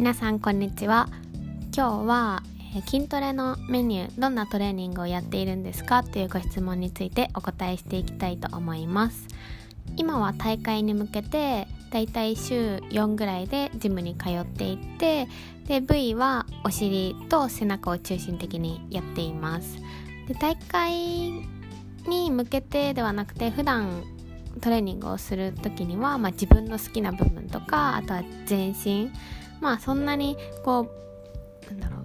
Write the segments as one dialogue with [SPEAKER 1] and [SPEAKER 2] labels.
[SPEAKER 1] 皆さんこんにちは。今日は、え筋トレのメニューどんなトレーニングをやっているんですかというご質問についてお答えしていきたいと思います。今は大会に向けてだいたい週4ぐらいでジムに通っていてで部位はお尻と背中を中心的にやっています。で大会に向けてではなくて普段トレーニングをする時には、まあ、自分の好きな部分とかあとは全身まあそんなにこうなんだろう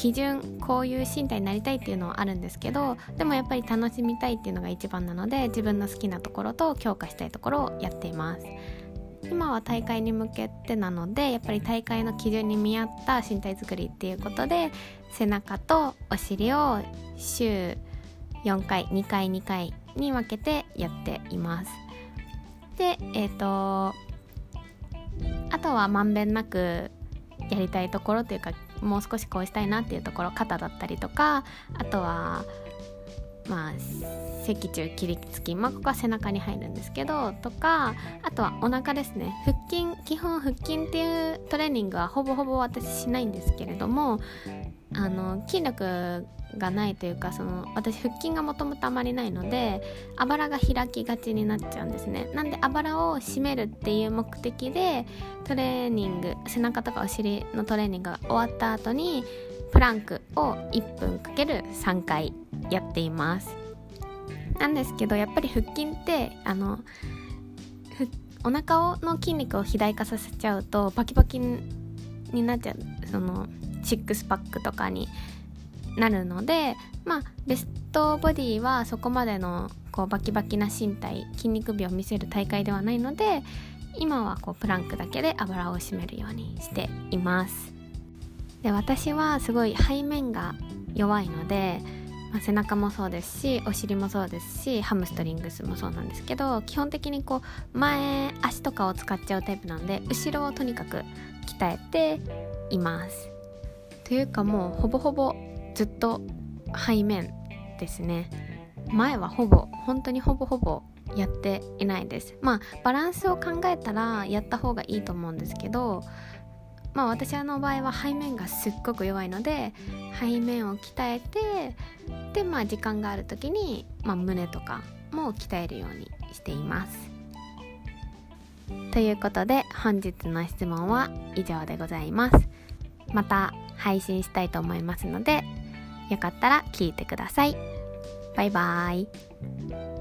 [SPEAKER 1] 基準こういう身体になりたいっていうのはあるんですけどでもやっぱり楽しみたいっていうのが一番なので自分の好きなところと強化したいところをやっています。今は大会に向けてなのでやっぱり大会の基準に見合った身体作りっていうことで背中とお尻を週4回2回2回に分けてやっています。でえっ、ー、ととはまんべんなくやりたいところというかもう少しこうしたいなっていうところ肩だったりとかあとはまあ脊柱起立筋まあここは背中に入るんですけどとかあとはお腹ですね。腹筋基本腹筋っていうトレーニングはほぼほぼ私しないんですけれどもあの筋力がないというかその私腹筋がもともとあまりないのであばらが開きがちになっちゃうんですね。なんであばらを締めるっていう目的でトレーニング背中とかお尻のトレーニングが終わった後にプランクを1分かける3回やっています。なんですけどやっぱり腹筋ってあのお腹の筋肉を肥大化させちゃうとバキバキになっちゃうそのシックスパックとかになるのでまあベストボディはそこまでのこうバキバキな身体筋肉美を見せる大会ではないので今はこうプランクだけであばらを締めるようにしています。で私はすごい背面が弱いので、まあ、背中もそうですしお尻もそうですしハムストリングスもそうなんですけど基本的にこう前足とかを使っちゃうタイプなんで後ろをとにかく鍛えています。というかもうほぼほぼずっと背面ですね。前はほぼ本当にほぼほぼやっていないです。まあバランスを考えたらやった方がいいと思うんですけどまあ私の場合は背面がすっごく弱いので背面を鍛えてでまあ時間がある時に、まあ、胸とかも鍛えるようにしています。ということで本日の質問は以上でございます。また配信したいと思いますのでよかったら聞いてください。バイバーイ。